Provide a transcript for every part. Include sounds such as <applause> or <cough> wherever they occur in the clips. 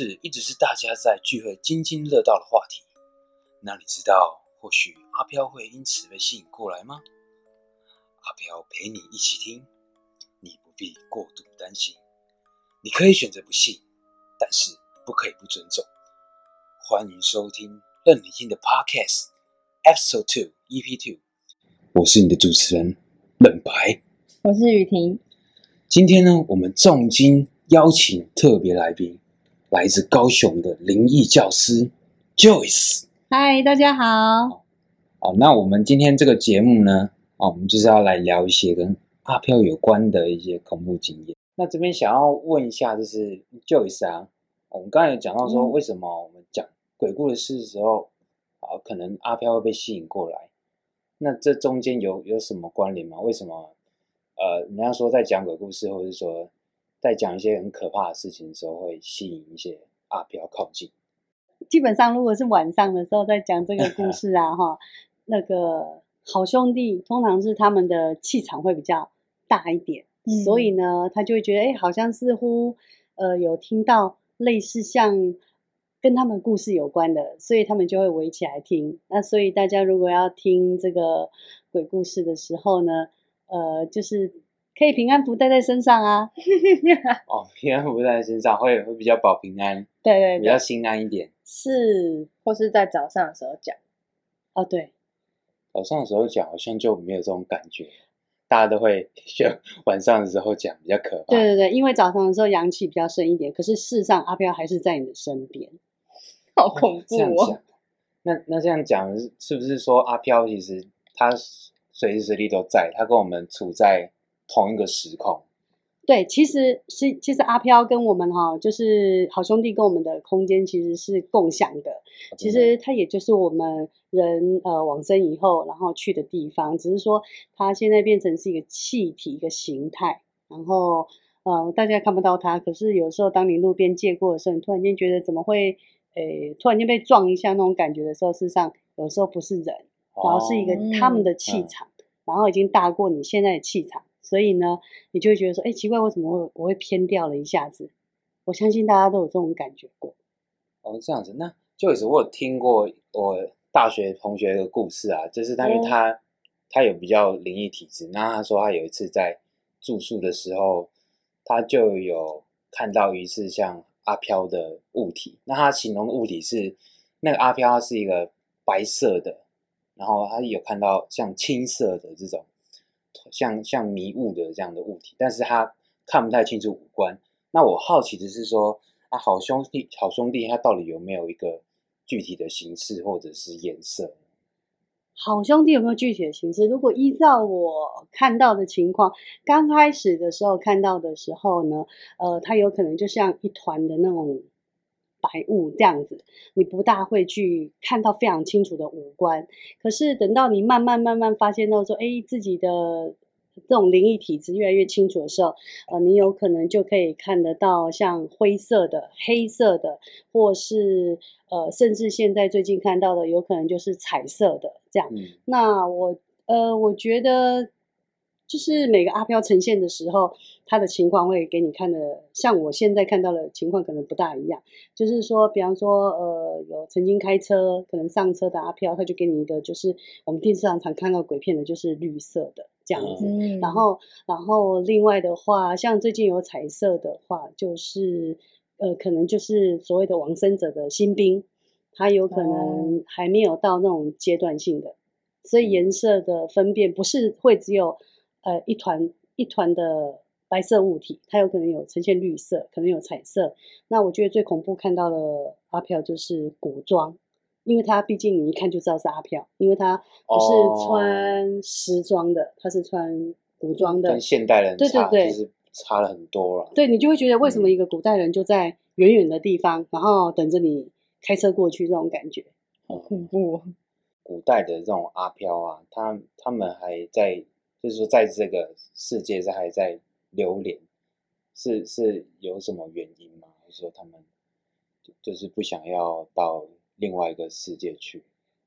事一直是大家在聚会津津乐道的话题。那你知道，或许阿飘会因此被吸引过来吗？阿飘陪你一起听，你不必过度担心。你可以选择不信，但是不可以不尊重。欢迎收听任你听的 Podcast Episode Two EP Two，我是你的主持人冷白。我是雨婷，今天呢，我们重金邀请特别来宾，来自高雄的灵异教师 Joyce。嗨，大家好。哦，那我们今天这个节目呢，哦，我们就是要来聊一些跟阿飘有关的一些恐怖经验。那这边想要问一下，就是 Joyce 啊，我们刚才有讲到说，嗯为什么我们讲鬼故事的时候，啊，可能阿飘会被吸引过来？那这中间有有什么关联吗？为什么？呃，人家说在讲鬼故事，或者是说在讲一些很可怕的事情的时候，会吸引一些阿飘靠近。基本上，如果是晚上的时候在讲这个故 <laughs> 事啊，哈，那个好兄弟通常是他们的气场会比较大一点，嗯所以呢，他就会觉得，哎，好像似乎呃有听到类似像跟他们故事有关的，所以他们就会围起来听。那所以大家如果要听这个鬼故事的时候呢，呃，就是可以平安符带在身上啊，<laughs> 哦，平安符在身上会会比较保平安，对对对，比较心安一点。是或是在早上的时候讲。哦，对。早上的时候讲好像就没有这种感觉，大家都会 <laughs> 选晚上的时候讲比较可怕。对对对，因为早上的时候阳气比较盛一点，可是事实上阿飘还是在你的身边。<laughs> 好恐怖哦！那那这样讲是是不是说阿飘其实他随时随地都在，他跟我们处在同一个时空？对，其实是其实阿飘跟我们哈，就是好兄弟跟我们的空间其实是共享的。其实它也就是我们人呃往生以后，然后去的地方，只是说它现在变成是一个气体一个形态，然后呃大家看不到它，可是有时候当你路边借过的时候，你突然间觉得怎么会诶突然间被撞一下那种感觉的时候，事实上有时候不是人，然后是一个哦他们的气嗯场，然后已经大过你现在的气场，所以呢，你就会觉得说，哎，奇怪，为什么会我会偏掉了一下子？我相信大家都有这种感觉过。哦，这样子，那就是我有听过我大学同学的故事啊，就是他因为哦他、他有比较灵异体质，那他说他有一次在住宿的时候，他就有看到一次像阿飘的物体，那他形容的物体是那个阿飘，它是一个白色的，然后他有看到像青色的这种像像迷雾的这样的物体，但是他看不太清楚五官。那我好奇的是说，啊，好兄弟，好兄弟，他到底有没有一个具体的形式或者是颜色？好兄弟有没有具体的形式？如果依照我看到的情况，刚开始的时候看到的时候呢，呃，它有可能就像一团的那种白雾这样子，你不大会去看到非常清楚的五官。可是等到你慢慢慢慢发现到说，哎，自己的这种灵异体质越来越清楚的时候，呃，你有可能就可以看得到像灰色的、黑色的，或是呃，甚至现在最近看到的，有可能就是彩色的这样。嗯，那我呃，我觉得就是每个阿飘呈现的时候，他的情况会给你看的，像我现在看到的情况可能不大一样。就是说，比方说，呃，有曾经开车可能上车的阿飘，他就给你一个，就是我们电视上常看到鬼片的，就是绿色的这样子。嗯然后，然后另外的话，像最近有彩色的话，就是呃，可能就是所谓的往生者的新兵，他有可能还没有到那种阶段性的，所以颜色的分辨不是会只有呃一团一团的白色物体，它有可能有呈现绿色，可能有彩色。那我觉得最恐怖看到的阿飘就是古装。因为他毕竟你一看就知道是阿飘，因为他不哦是穿时装的，他是穿古装的跟，现代人对对差对就是差了很多了。对你就会觉得为什么嗯一个古代人就在远远的地方，然后等着你开车过去这种感觉。好，恐怖哦。古代的这种阿飘啊，他他们还在，就是说在这个世界上还在流连，是是有什么原因吗？还是说他们就是不想要到另外一个世界去？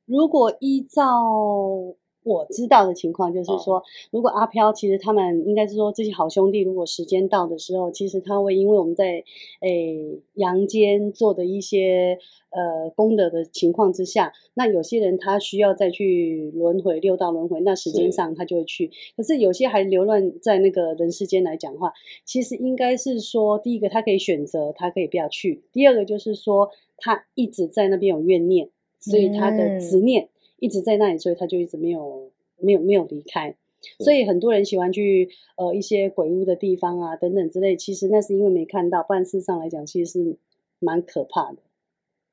如果依照我知道的情况就是哦说，如果阿飘其实他们应该是说这些好兄弟，如果时间到的时候，其实他会因为我们在诶阳间做的一些呃功德的情况之下，那有些人他需要再去轮回六道轮回，那时间上他就会去。可是有些还流乱在那个人世间来讲话，其实应该是说，第一个他可以选择，他可以不要去；第二个就是说，他一直在那边有怨念，所以他的执嗯。念一直在那里，所以他就一直没有没有没有离开。所以很多人喜欢去呃一些鬼屋的地方啊等等之类，其实那是因为没看到，不然事实上来讲其实是蛮可怕的。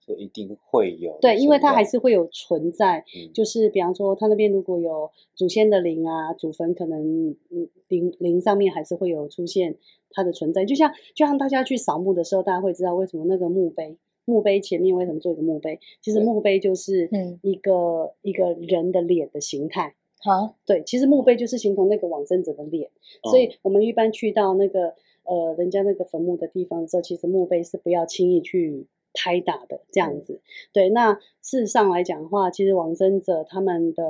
就一定会有对，因为它还是会有存在，嗯就是比方说他那边如果有祖先的灵啊，祖坟可能嗯灵灵上面还是会有出现它的存在，就像就像大家去扫墓的时候，大家会知道为什么那个墓碑墓碑前面为什么做一个墓碑，其实墓碑就是嗯一个、一个人的脸的形态。好，对，其实墓碑就是形同那个往生者的脸，所以嗯我们一般去到那个呃人家那个坟墓的地方的时候，其实墓碑是不要轻易去拍打的这样嗯子。对，那事实上来讲的话，其实往生者他们的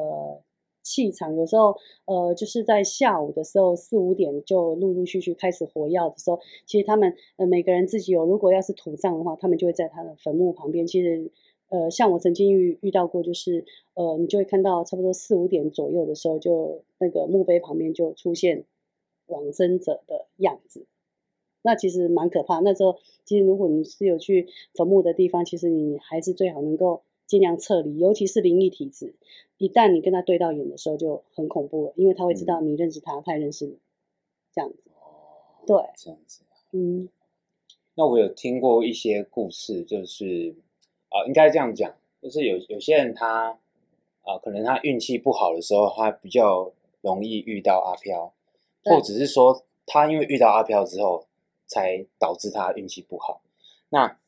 气场有时候呃就是在下午的时候四五点就陆陆续续开始活药的时候，其实他们呃每个人自己有，如果要是土葬的话，他们就会在他的坟墓旁边。其实呃，像我曾经遇遇到过，就是呃，你就会看到差不多四五点左右的时候，就那个墓碑旁边就出现往生者的样子。那其实蛮可怕。那时候，其实如果你是有去坟墓的地方，其实你还是最好能够尽量撤离，尤其是灵异体质。一旦你跟他对到眼的时候，就很恐怖了，因为他会知道你认识他，他也认识你，这样子。哦对，这样子。嗯，那我有听过一些故事，就是啊、应该这样讲，就是有有些人他啊、可能他运气不好的时候，他比较容易遇到阿飘，或者是说他因为遇到阿飘之后，才导致他运气不好。那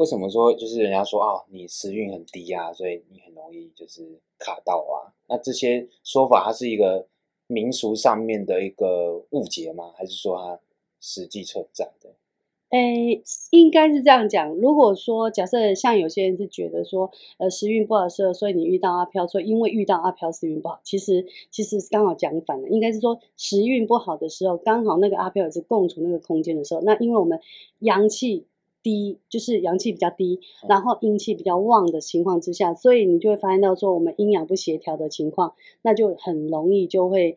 为什么说就是人家说啊，你时运很低啊，所以你很容易就是卡到啊？那这些说法，它是一个民俗上面的一个误解吗？还是说它实际存在的？诶，应该是这样讲。如果说假设像有些人是觉得说，呃，时运不好的时候，所以你遇到阿飘，所以因为遇到阿飘时运不好，其实其实刚好讲反了，应该是说时运不好的时候，刚好那个阿飘也是共处那个空间的时候，那因为我们阳气低，就是阳气比较低，然后阴气比较旺的情况之下，所以你就会发现到说我们阴阳不协调的情况，那就很容易就会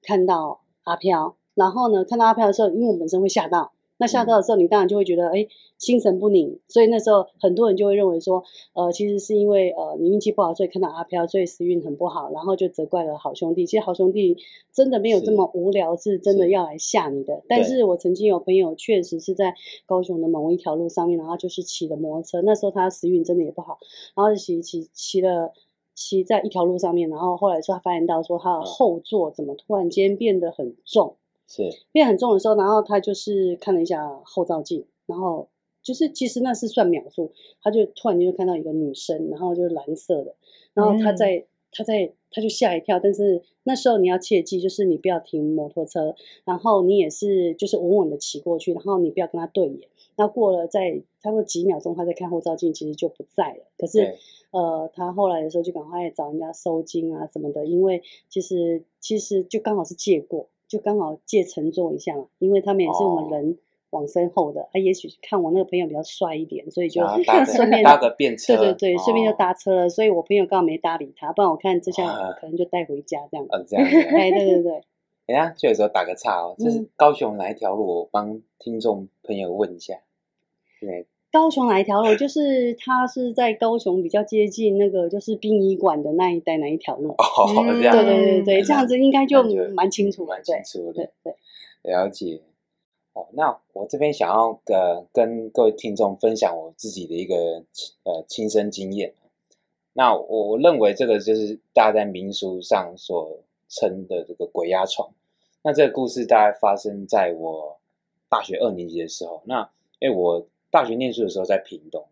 看到阿飘。然后呢，看到阿飘的时候，因为我们本身会吓到，那下车的时候，你当然就会觉得，哎，心神不宁。所以那时候很多人就会认为说，呃，其实是因为呃你运气不好，所以看到阿飘，所以时运很不好，然后就责怪了好兄弟。其实好兄弟真的没有这么无聊，是真的要来吓你的。但是我曾经有朋友确实是在高雄的某一条路上面，然后就是骑的摩托车，那时候他时运真的也不好，然后就骑骑骑了。骑在一条路上面，然后后来说他发现到说他的嗯后座怎么突然间变得很重，是变很重的时候，然后他就是看了一下后照镜，然后就是其实那是算秒数，他就突然间就看到一个女生，然后就是蓝色的，然后他嗯在、他在他就吓一跳，但是那时候你要切记，就是你不要停摩托车，然后你也是就是稳稳的骑过去，然后你不要跟他对眼。那过了在差不多几秒钟，他在看后照镜，其实就不在了。可是呃，他后来的时候就赶快找人家收金啊什么的，因为其实其实就刚好是借过，就刚好借乘坐一下嘛，因为他们也是我们哦人往身后的，他、也许看我那个朋友比较帅一点，所以就 <laughs> 顺便搭个便车，对对对，顺便就哦搭车了，所以我朋友刚好没搭理他，不然我看这下啊可能就带回家这样。嗯这样子。哎，对对对，等一下，就有时候打个岔哦，就是嗯高雄哪一条路？我帮听众朋友问一下。对，高雄哪一条路？就是它是在高雄比较接近那个就是殡仪馆的那一带哪一条路？哦，嗯这样对对对对，那这样子应该就蛮清楚了蛮，对清楚的对，对。了解。哦，那我这边想要呃跟各位听众分享我自己的一个呃亲身经验。那我我认为这个就是大家在民俗上所称的这个鬼压床。那这个故事大概发生在我大学二年级的时候。那因为我大学念书的时候在屏东，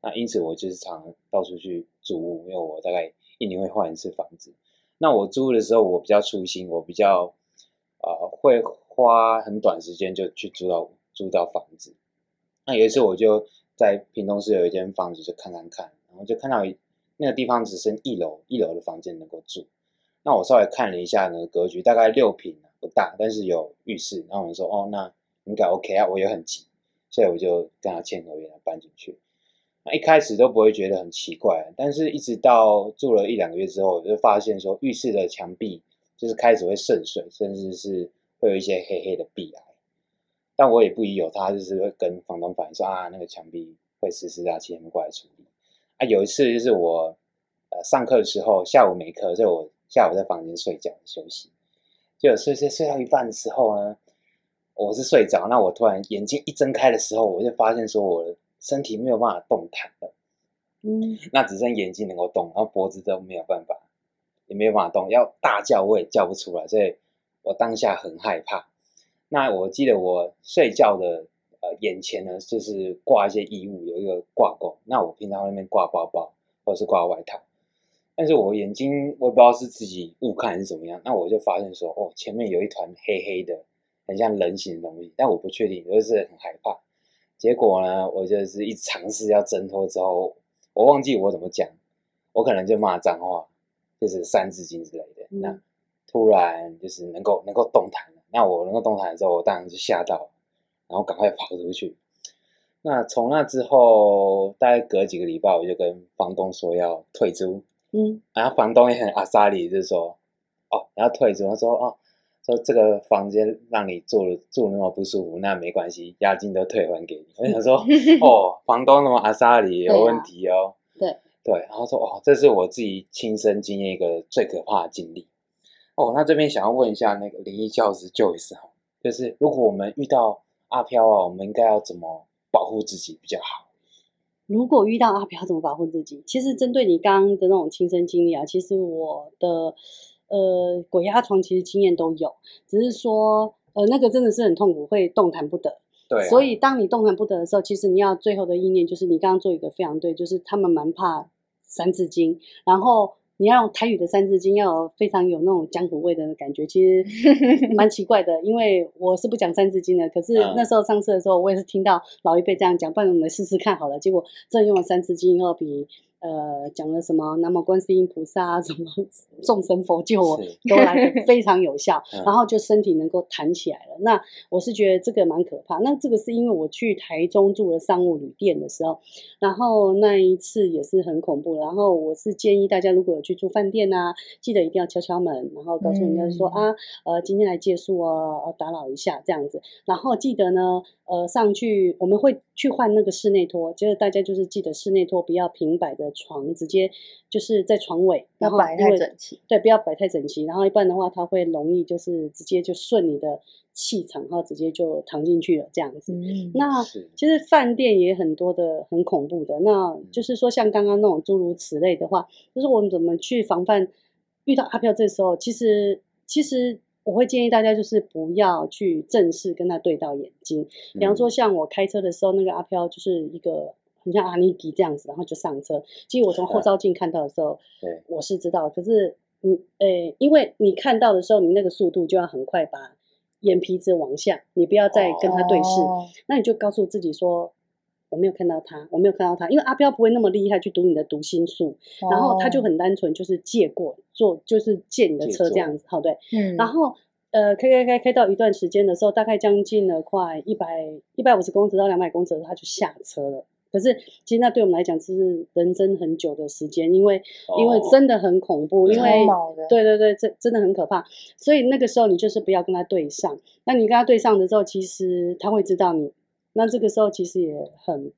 那因此我就是常到处去租屋，因为我大概一年会换一次房子。那我租的时候我比较粗心，我比较呃会花很短时间就去租到租到房子。那有一次我就在屏东市有一间房子就看看看，然后就看到那个地方只剩一楼一楼的房间能够住。那我稍微看了一下呢，格局大概六平，不大，但是有浴室。然后我们说，哦，那应该 OK 啊，我也很急，所以我就跟他签合约，搬进去。那一开始都不会觉得很奇怪，但是一直到住了一两个月之后，我就发现说，浴室的墙壁就是开始会渗水，甚至是会有一些黑黑的壁癌。但我也不疑有他，就是会跟房东反映说啊，那个墙壁会湿湿啊，请他们过来处理。啊，有一次就是我呃上课的时候，下午没课，所以我下午在房间睡觉休息，就睡睡睡到一半的时候呢，我是睡着，那我突然眼睛一睁开的时候，我就发现说我的身体没有办法动弹了，嗯，那只剩眼睛能够动，然后脖子都没有办法，也没有办法动，要大叫我也叫不出来，所以我当下很害怕。那我记得我睡觉的呃眼前呢，就是挂一些衣物，有一个挂钩。那我平常外面挂包包或者是挂外套，但是我眼睛我也不知道是自己误看还是怎么样，那我就发现说，哦，前面有一团黑黑的，很像人形的东西，但我不确定，就是很害怕。结果呢，我就是一尝试要挣脱之后，我忘记我怎么讲，我可能就骂脏话，就是三字经之类的。嗯那突然就是能够能够动弹了，那我能够动弹的时候，我当然就吓到了，然后赶快跑出去。那从那之后，大概隔几个礼拜，我就跟房东说要退租，嗯，然后房东也很阿萨里，就说哦，然后退租，他说哦，说这个房间让你住了住那么不舒服，那没关系，押金都退还给你。我想说 <laughs> 哦，房东那么阿萨里有问题哦，对对，然后说哦，这是我自己亲身经验一个最可怕的经历。哦，那这边想要问一下那个灵异教师 Joyce 哈，就是如果我们遇到阿飘啊，我们应该要怎么保护自己比较好？如果遇到阿飘，怎么保护自己？其实针对你刚刚的那种亲身经历啊，其实我的呃鬼压床其实经验都有，只是说呃那个真的是很痛苦，会动弹不得。对、啊，所以当你动弹不得的时候，其实你要最后的意念就是你刚刚做一个非常对，就是他们蛮怕三字经，然后你要用台语的三字经，要有非常有那种江湖味的感觉，其实 <laughs> 蛮奇怪的。因为我是不讲三字经的，可是嗯那时候上次的时候，我也是听到老一辈这样讲，不然我们试试看好了。结果真的用了三字经以后，比呃讲了什么南无观世音菩萨啊，什么众神佛救我，都来得非常有效，嗯 <laughs> 然后就身体能够弹起来了。那我是觉得这个蛮可怕。那这个是因为我去台中住了商务旅店的时候，然后那一次也是很恐怖。然后我是建议大家如果有去住饭店啊，记得一定要敲敲门，然后告诉人家说、嗯啊，呃，今天来借宿哦，呃打扰一下这样子。然后记得呢，呃，上去我们会去换那个室内拖，就是大家就是记得室内拖不要平摆的床，直接就是在床尾，然后要摆太整齐。对，不要摆太整齐，然后一般的话，它会容易就是直接就顺你的气场，然后直接就躺进去了这样子。嗯，那其实饭店也很多的很恐怖的，那嗯就是说像刚刚那种诸如此类的话，就是我们怎么去防范遇到阿飘这时候，其实其实我会建议大家就是不要去正式跟他对到眼睛，比方说嗯。像我开车的时候，那个阿飘就是一个很像阿尼基这样子，然后就上车。其实我从后照镜看到的时候，对。我是知道，可是你诶，因为你看到的时候，你那个速度就要很快把眼皮子往下，你不要再跟他对视，哦。那你就告诉自己说。我没有看到他，我没有看到他，因为阿彪不会那么厉害去读你的读心术，然后他就哦很单纯，就是借过坐，就是借你的车这样子，好对。嗯，然后呃，开开开开到一段时间的时候，大概将近了快一百一百五十公尺到两百公尺的时候，他就下车了。可是其实那对我们来讲，是人生很久的时间，因为、因为哦真的很恐怖，因为对对对，这真的很可怕。所以那个时候你就是不要跟他对上。那你跟他对上的时候，其实他会知道你。那这个时候其实也很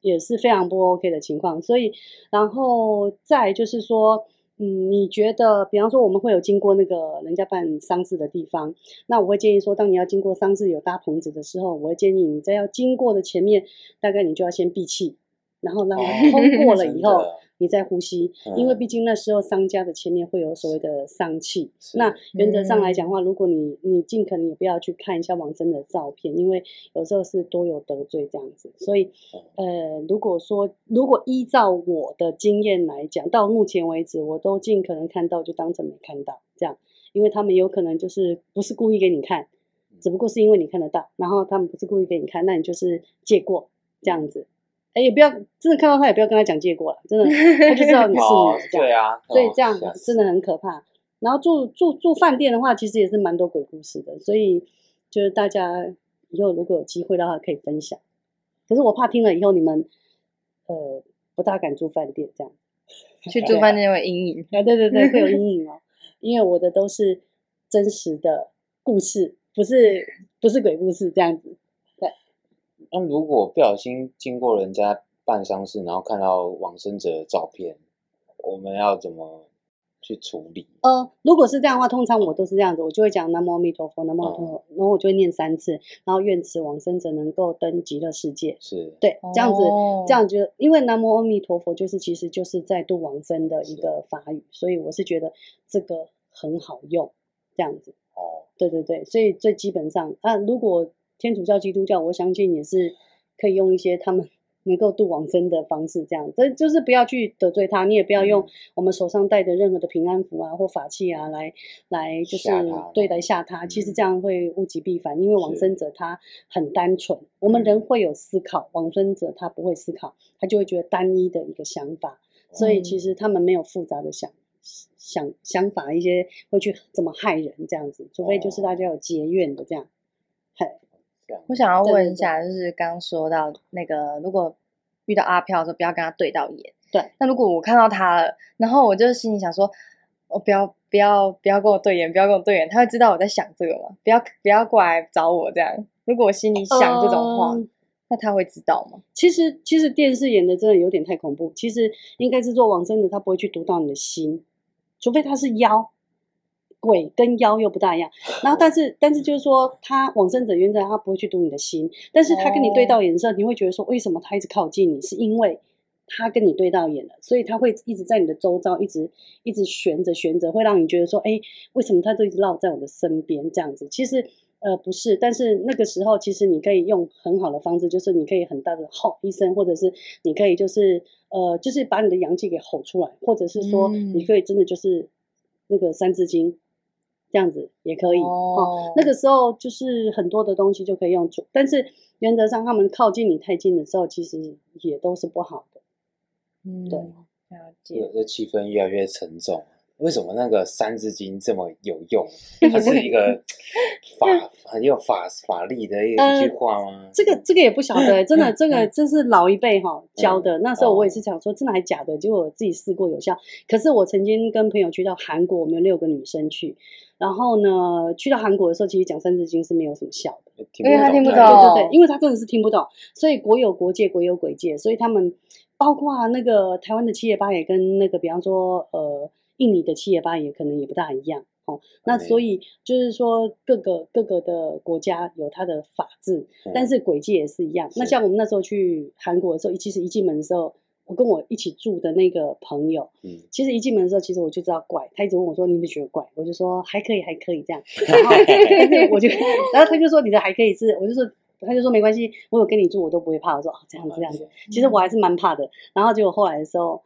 也是非常不 OK 的情况。所以，然后再就是说，嗯，你觉得，比方说我们会有经过那个人家办丧事的地方，那我会建议说，当你要经过丧事有搭棚子的时候，我会建议你在要经过的前面，大概你就要先闭气，然后让它通过了以后，你再呼吸，因为嗯毕竟那时候商家的前面会有所谓的丧气。那原则上来讲的话，如果你你尽可能也不要去看一下王真的照片，因为有时候是多有得罪这样子。所以，呃，如果说如果依照我的经验来讲，到目前为止，我都尽可能看到就当成没看到这样，因为他们有可能就是不是故意给你看，只不过是因为你看得到，然后他们不是故意给你看，那你就是借过这样子。哎，也不要真的看到他，也不要跟他讲借过了，真的他就知道你是哦你这样。对啊，哦所以这样真的很可怕。然后住住住饭店的话，其实也是蛮多鬼故事的，所以就是大家以后如果有机会的话，可以分享。可是我怕听了以后你们呃不大敢住饭店这样。去住饭店会阴影。啊，对对对，会有阴影哦，<laughs> 因为我的都是真实的故事，不是不是鬼故事这样子。那如果不小心经过人家办丧事，然后看到往生者的照片，我们要怎么去处理？呃，如果是这样的话，通常我都是这样子，我就会讲南无阿弥陀佛，南无阿弥陀佛，然后我就会念三次，然后愿此往生者能够登极乐世界。是，对，这样子，哦这样就因为南无阿弥陀佛就是其实就是在度往生的一个法语，所以我是觉得这个很好用，这样子。哦，对对对，所以最基本上啊，如果天主教、基督教，我相信也是可以用一些他们 <laughs> 能够度往生的方式，这样，这就是不要去得罪他，你也不要用嗯。我们手上戴的任何的平安符啊或法器啊来来就是对待吓他，其实嗯。这样会物极必反，因为往生者他很单纯，我们人嗯会有思考，往生者他不会思考，他就会觉得单一的一个想法，所以其嗯实他们没有复杂的想。想想法一些会去怎么害人这样子，除非就是大家有结怨的这样。嘿，这样我想要问一下，就是刚刚说到那个，如果遇到阿飘的时候，不要跟他对到眼。对。那如果我看到他了，然后我就心里想说，我、不要不要不要跟我对眼，不要跟我对眼，他会知道我在想这个吗？不要不要过来找我这样。如果我心里想这种话，嗯那他会知道吗？其实其实电视演的真的有点太恐怖。其实应该是做往生的，他不会去读到你的心，除非他是妖。鬼跟妖又不大一样，然后但是但是就是说，他往生者原则他不会去读你的心，但是他跟你对到眼的时候，你会觉得说，为什么他一直靠近你？是因为他跟你对到眼了，所以他会一直在你的周遭，一直一直悬着悬着，会让你觉得说，哎，为什么他就一直绕在我的身边这样子？其实呃不是，但是那个时候其实你可以用很好的方式，就是你可以很大的吼一声，或者是你可以就是呃就是把你的阳气给吼出来，或者是说嗯你可以真的就是那个三字经。这样子也可以哦那个时候就是很多的东西就可以用出，但是原则上他们靠近你太近的时候，其实也都是不好的。嗯，对了这解。这气氛越来越沉重。为什么那个《三字经》这么有用？<laughs> 它是一个法很有法法力的一句话吗？这个这个也不晓得、欸真的，这个这是老一辈哈教的。那时候我也哦是想说，真的还假的？结果我自己试过有效。可是我曾经跟朋友去到韩国，我们有六个女生去，然后呢，去到韩国的时候，其实讲三字经是没有什么效的。因为他听不懂对对对，因为他真的是听不懂，所以国有国界，国有鬼界，所以他们包括那个台湾的七爷八爷跟那个比方说呃印尼的七爷八爷可能也不大一样哦。那所以就是说各个各个的国家有它的法制，嗯但是鬼界也是一样。那像我们那时候去韩国的时候，其实一进门的时候。我跟我一起住的那个朋友，嗯，其实一进门的时候，其实我就知道怪，他一直问我说：“你有没有觉得怪？”我就说：“还可以，还可以这样。<laughs> ”然后但是我就，然后他就说：“你的还可以是，我就说，他就说没关系，我有跟你住，我都不会怕。”我说：“哦，这样子，这样子。”其实我还是蛮怕的。然后结果后来的时候，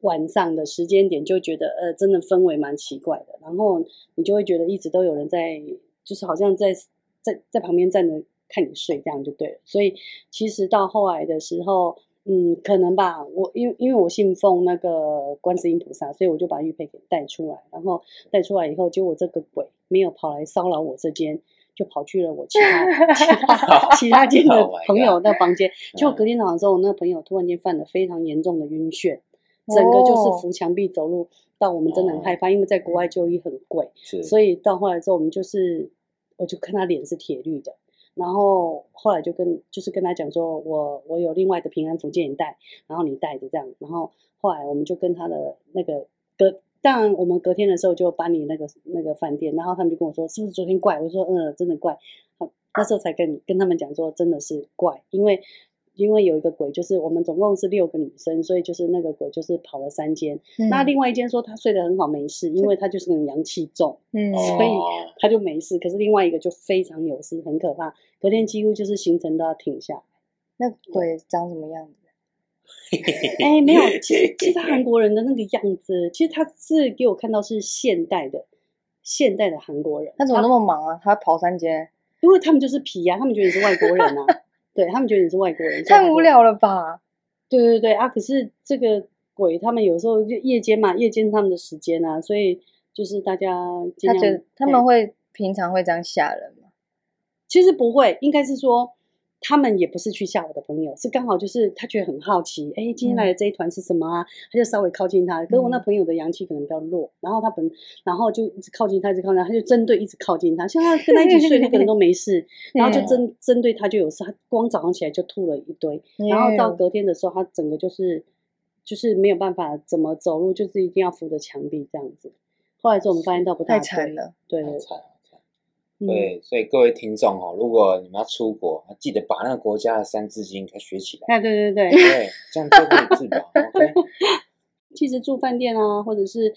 晚上的时间点就觉得，呃，真的氛围蛮奇怪的。然后你就会觉得一直都有人在，就是好像在在在旁边站着看你睡，这样就对了。所以其实到后来的时候。嗯，可能吧。我因为因为我信奉那个观世音菩萨，所以我就把玉佩给带出来。然后带出来以后，结果这个鬼没有跑来骚扰我这间，就跑去了我其他其他 <laughs> 其他间的 Oh 朋友的房间。结果嗯隔天早上之后，我那个朋友突然间犯了非常严重的晕眩，整个就是哦扶墙壁走路，到我们真的很害怕，因为在国外就医很贵。是，所以到后来之后，我们就是，我就看他脸是铁绿的，然后后来就跟就是跟他讲说，我我有另外的平安符借你带，然后你带着这样，然后后来我们就跟他的那个隔，但我们隔天的时候就搬你那个那个饭店，然后他们就跟我说，是不是昨天怪？我说嗯，真的怪。好那时候才跟跟他们讲说，真的是怪，因为。因为有一个鬼，就是我们总共是六个女生，所以就是那个鬼就是跑了三间。那嗯另外一间说她睡得很好，没事，因为她就是很阳气重。嗯，所以哦他就没事，可是另外一个就非常有事，很可怕。隔天几乎就是行程都要停下来。那鬼长什么样子？<laughs> 哎，没有，其实其实他韩国人的那个样子，其实他是给我看到是现代的现代的韩国人。他怎么那么忙啊？他跑三间，因为他们就是皮呀、他们觉得你是外国人啊，<laughs> 对他们觉得你是外国人，太无。聊了吧？对对对啊！可是这个鬼他们有时候就夜间嘛，夜间他们的时间啊，所以就是大家他觉得他们会平常会这样吓人吗？其实不会，应该是说他们也不是去吓我的朋友，是刚好就是他觉得很好奇，哎，今天来的这一团是什么啊？他就稍微靠近他。可是我那嗯朋友的阳气可能比较弱，然后他本然后就一直靠近他，一直靠近他，他就针对一直靠近他，像他跟他一起睡那个人都没事，<laughs> 然后就嗯针针对他就有事，他光早上起来就吐了一堆，然后到嗯隔天的时候，他整个就是就是没有办法怎么走路，就是一定要扶着墙壁这样子。后来之后我们发现到不大太对惨了，对对太惨了。嗯对，所以各位听众哦，如果你们要出国，记得把那个国家的三字经给学起来，啊对对对，对，这样就可以治疗。<laughs> OK，其实住饭店啊，或者是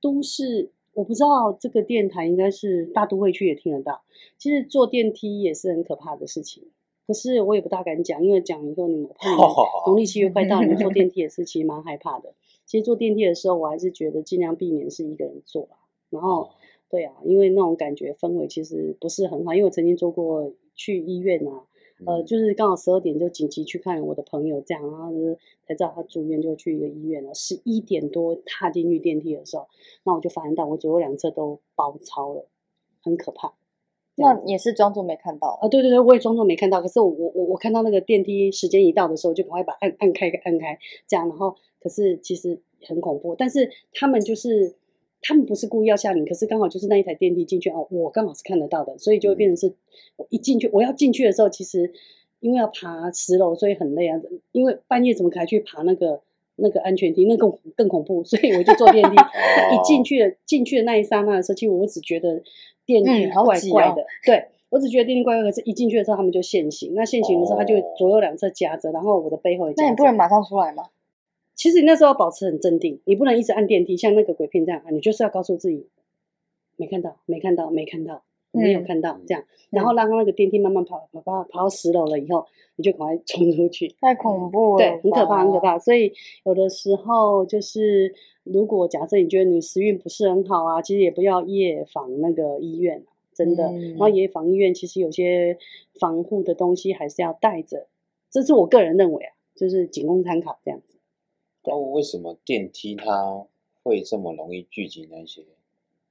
都市，我不知道这个电台应该是大都会区也听得到。其实坐电梯也是很可怕的事情，可是我也不大敢讲，因为讲以后你们我怕你们 <laughs> 农历七月快到，你们坐 <laughs> 电梯也是其实蛮害怕的。其实坐电梯的时候，我还是觉得尽量避免是一个人坐啦。然后，对啊，因为那种感觉氛围其实不是很好。因为我曾经做过去医院啊，呃，嗯就是刚好十二点就紧急去看我的朋友，这样，然后就是才知道他住院，就去一个医院了。十一点多踏进去电梯的时候，那我就发现到我左右两侧都包抄了，很可怕。那也是装作没看到啊，对对对，我也装作没看到，可是我我我我看到那个电梯时间一到的时候，就赶快把按按开按开，这样，然后可是其实很恐怖，但是他们就是他们不是故意要吓你，可是刚好就是那一台电梯进去哦，我刚好是看得到的，所以就会变成是我一进去，我要进去的时候，其实因为要爬十楼，所以很累啊，因为半夜怎么还去爬那个那个安全梯，那更更恐怖，所以我就坐电梯。<laughs> 一进去的进去的那一刹那的时候，其实我只觉得电梯怪怪的，对我只觉得电梯怪怪，可是一进去的时候他们就现形，那现形的时候他就哦左右两侧夹着，然后我的背后也夹着。那你不能马上出来吗？其实你那时候要保持很镇定，你不能一直按电梯，像那个鬼片这样啊，你就是要告诉自己没看到，没看到，没看到，没有嗯看到，这样，然后让那个电梯慢慢跑跑跑跑到十楼了以后，你就赶快冲出去。太恐怖了，对，很可怕，很可。怕。所以有的时候就是，如果假设你觉得你时运不是很好啊，其实也不要夜访那个医院啊真的。嗯然后夜访医院，其实有些防护的东西还是要带着，这是我个人认为啊，就是仅供参考这样子。那为什么电梯它会这么容易聚集那些？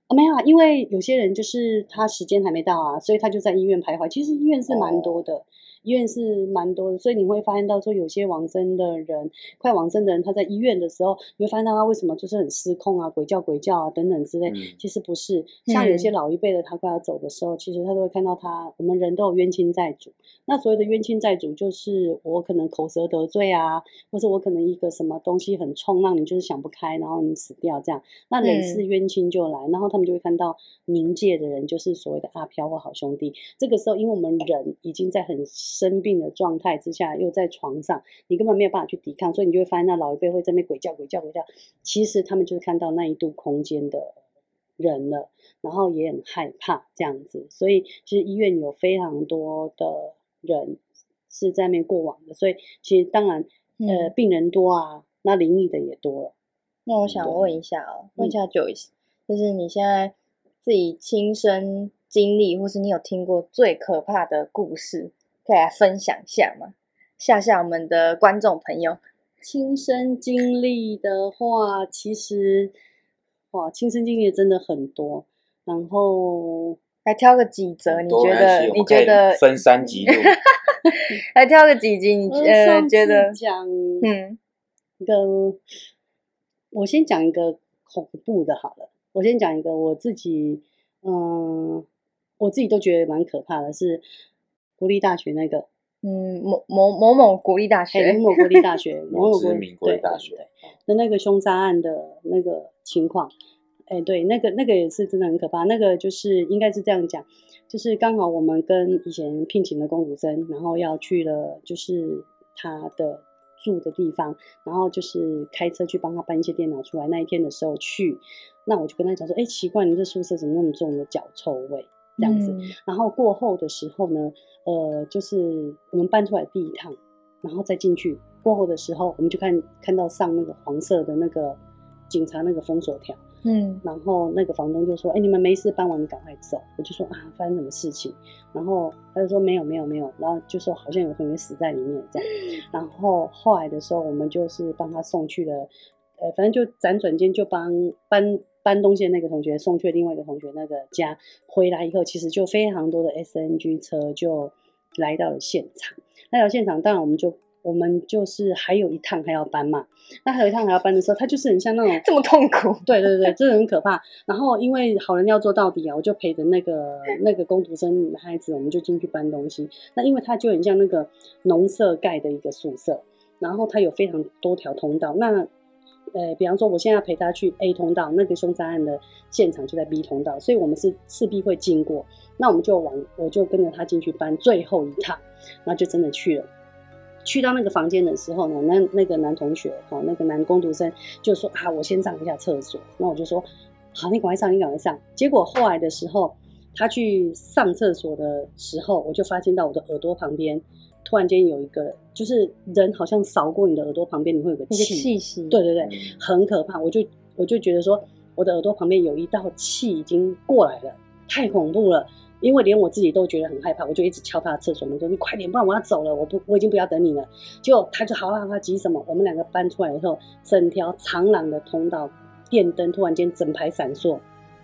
啊，没有啊，因为有些人就是他时间还没到啊，所以他就在医院徘徊。其实医院是蛮多的，医院是蛮多的，所以你会发现到说，有些往生的人，快往生的人，他在医院的时候，你会发现到他为什么就是很失控啊，鬼叫鬼叫啊等等之类。嗯其实不是，像有些嗯老一辈的，他快要走的时候，其实他都会看到他，我们人都有冤亲债主。那所谓的冤亲债主，就是我可能口舌得罪啊，或者我可能一个什么东西很冲，让你就是想不开，然后你死掉这样。那累世嗯冤亲就来，然后他们就会看到冥界的人，就是所谓的阿飘或好兄弟。这个时候，因为我们人已经在很生病的状态之下，又在床上，你根本没有办法去抵抗，所以你就会发现那老一辈会在那边鬼叫鬼叫鬼叫。其实他们就是看到那一度空间的人了，然后也很害怕这样子。所以其实医院有非常多的人是在那边过往的，所以其实当然呃嗯病人多啊，那灵异的也多了。那我想问一下哦，问一嗯下 Joyce，就是你现在自己亲身经历，或是你有听过最可怕的故事，可以来分享一下吗？吓吓我们的观众朋友。亲身经历的话，其实哇，亲身经历的真的很多。然后来挑个几则，你多觉得？你觉得？分三集录？<laughs> 来挑个几集，你呃觉得？讲嗯一个，我先讲一个恐怖的好了。我先讲一个我自己，嗯，我自己都觉得蛮可怕的，是国立大学那个，嗯，某某某某国立大哎，学，某某国立大学，某某国 <laughs> 某知名国立大学对的那个凶杀案的那个情况，哎，对，那个那个也是真的很可怕。那个就是应该是这样讲，就是刚好我们跟以前聘请的公主生，然后要去了就是他的住的地方，然后就是开车去帮他搬一些电脑出来。那一天的时候去，那我就跟他讲说，哎，奇怪，你这宿舍怎么那么重的脚臭味？这样子，嗯然后过后的时候呢，呃，就是我们搬出来第一趟，然后再进去过后的时候，我们就看看到上那个黄色的那个警察那个封锁条，嗯然后那个房东就说：“哎，你们没事搬完，你赶快走。”我就说：“啊，发生什么事情？”然后他就说：“没有，没有，没有。”然后就说好像有同学死在里面这样。<laughs> 然后后来的时候，我们就是帮他送去了，呃，反正就辗转间就帮搬搬东西的那个同学送去另外一个同学那个家，回来以后，其实就非常多的 SNG 车就来到了现场。来到现场，当然我们就我们就是还有一趟还要搬嘛。那还有一趟还要搬的时候，它就是很像那种 <laughs> 这么痛苦，对对对，真的很可怕。然后因为好人要做到底啊，我就陪着那个 <laughs> 那个工读生女孩子，我们就进去搬东西。那因为它就很像那个农舍盖的一个宿舍，然后它有非常多条通道。那呃，比方说我现在陪他去 A 通道，那个凶杀案的现场就在 B 通道，所以我们是势必会经过。那我们就往，我就跟着他进去搬最后一趟，那就真的去了。去到那个房间的时候呢，那那个男同学，好，那个男工读生就说啊，我先上一下厕所。那我就说，好，你赶快上，你赶快上。结果后来的时候，他去上厕所的时候，我就发现到我的耳朵旁边突然间有一个，就是人好像扫过你的耳朵旁边，你会有个那个气，气息，对对对，嗯很可怕。我就我就觉得说，我的耳朵旁边有一道气已经过来了，太恐怖了。因为连我自己都觉得很害怕，我就一直敲他的厕所门说：“你快点，不然我要走了，我不我已经不要等你了。”结果他就好了，他急什么？我们两个搬出来以后，整条长廊的通道电灯突然间整排闪烁，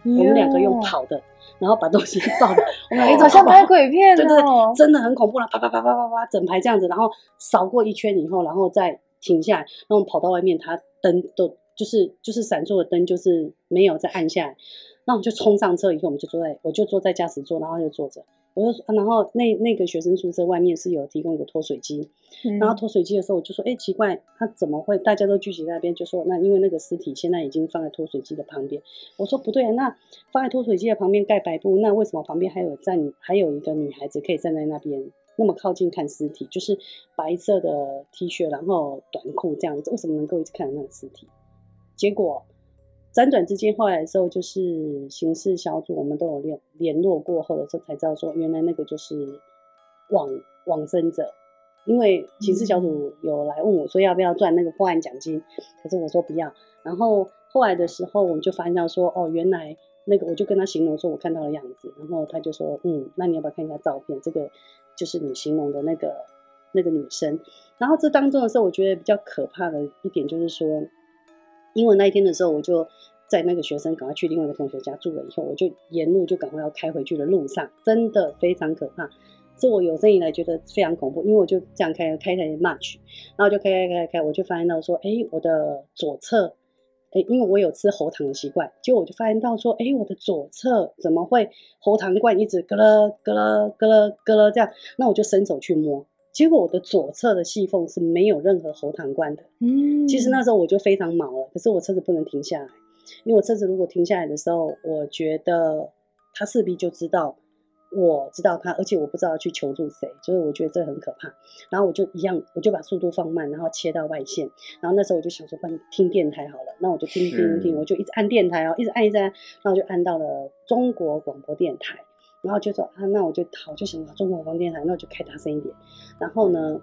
我们两个用跑的，然后把东西 <laughs> 抱的，我们好像拍鬼片对对哦对，，真的很恐怖了，啪啪啪啪啪啪，整排这样子，然后扫过一圈以后，然后再停下来，然后我们跑到外面，它灯都就是就是闪烁的灯，就是没有再按下来。那我们就冲上车以后，我们就坐在，我就坐在驾驶座，然后就坐着。我就然后那那个学生宿舍外面是有提供一个脱水机，嗯然后脱水机的时候，我就说，哎、奇怪，他怎么会大家都聚集在那边？就说，那因为那个尸体现在已经放在脱水机的旁边。我说不对啊，那放在脱水机的旁边盖白布，那为什么旁边还有站还有一个女孩子可以站在那边那么靠近看尸体？就是白色的 T 恤，然后短裤这样子，为什么能够一直看着那个尸体？结果辗转之间，后来的时候就是刑事小组，我们都有联联络过后的时候才知道说，原来那个就是往往生者。因为刑事小组有来问我说要不要赚那个破案奖金，可是我说不要。然后后来的时候，我们就发现到说，哦，原来那个我就跟他形容说我看到的样子，然后他就说，嗯，那你要不要看一下照片？这个就是你形容的那个那个女生。然后这当中的时候，我觉得比较可怕的一点就是说，因为那一天的时候，我就在那个学生赶快去另外一个同学家住了以后，我就沿路就赶快要开回去的路上，真的非常可怕。这我有生以来觉得非常恐怖，因为我就这样开开台 March，然后就开开开开，我就发现到说，哎，我的左侧，哎，因为我有吃喉糖的习惯，结果我就发现到说，哎，我的左侧怎么会喉糖罐一直咯了咯了咯了咯了这样，那我就伸手去摸。结果我的左侧的细缝是没有任何喉糖罐的。嗯，其实那时候我就非常毛了，可是我车子不能停下来，因为我车子如果停下来的时候，我觉得他势必就知道我知道他，而且我不知道要去求助谁，所以我觉得这很可怕。然后我就一样，我就把速度放慢，然后切到外线。然后那时候我就想说，不然听电台好了，那我就听听听听，我就一直按电台哦，一直按一直按，然后我就按到了中国广播电台。然后就说啊，那我就好，就想到中国广播电台，那我就开大声一点。然后呢，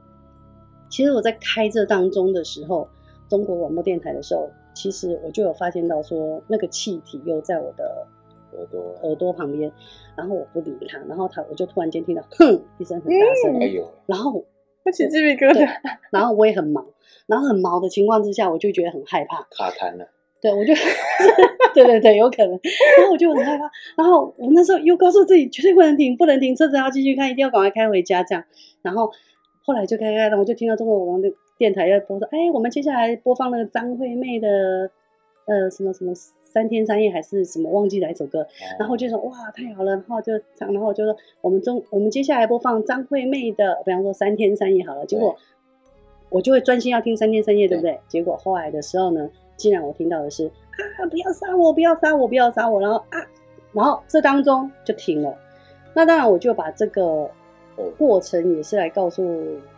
其实我在开这当中的时候，中国广播电台的时候，其实我就有发现到说，那个气体又在我的耳朵，耳朵旁边，然后我不理他，然后他我就突然间听到哼一声很大声，哎呦，然后我起鸡皮疙对瘩。然后我也很毛，然后很毛的情况之下，我就觉得很害怕，卡痰了，对我就 <laughs> <laughs> 对对对，有可能，然后我就很害怕，然后我那时候又告诉自己绝对不能停，不能停，车子要继续开，一定要赶快开回家这样，然后后来就开开，然后我就听到中国网的电台在播说，哎，我们接下来播放那个张惠妹的呃什么什么三天三夜还是什么忘记哪一首歌，然后我就说哇太好了，然后就唱，然后我就说我们中我们接下来播放张惠妹的，比方说三天三夜好了，结果我就会专心要听三天三夜，对不对？结果后来的时候呢，竟然我听到的是啊不要杀我，不要杀我，不要杀我，然后啊，然后这当中就停了。那当然我就把这个过程也是来告诉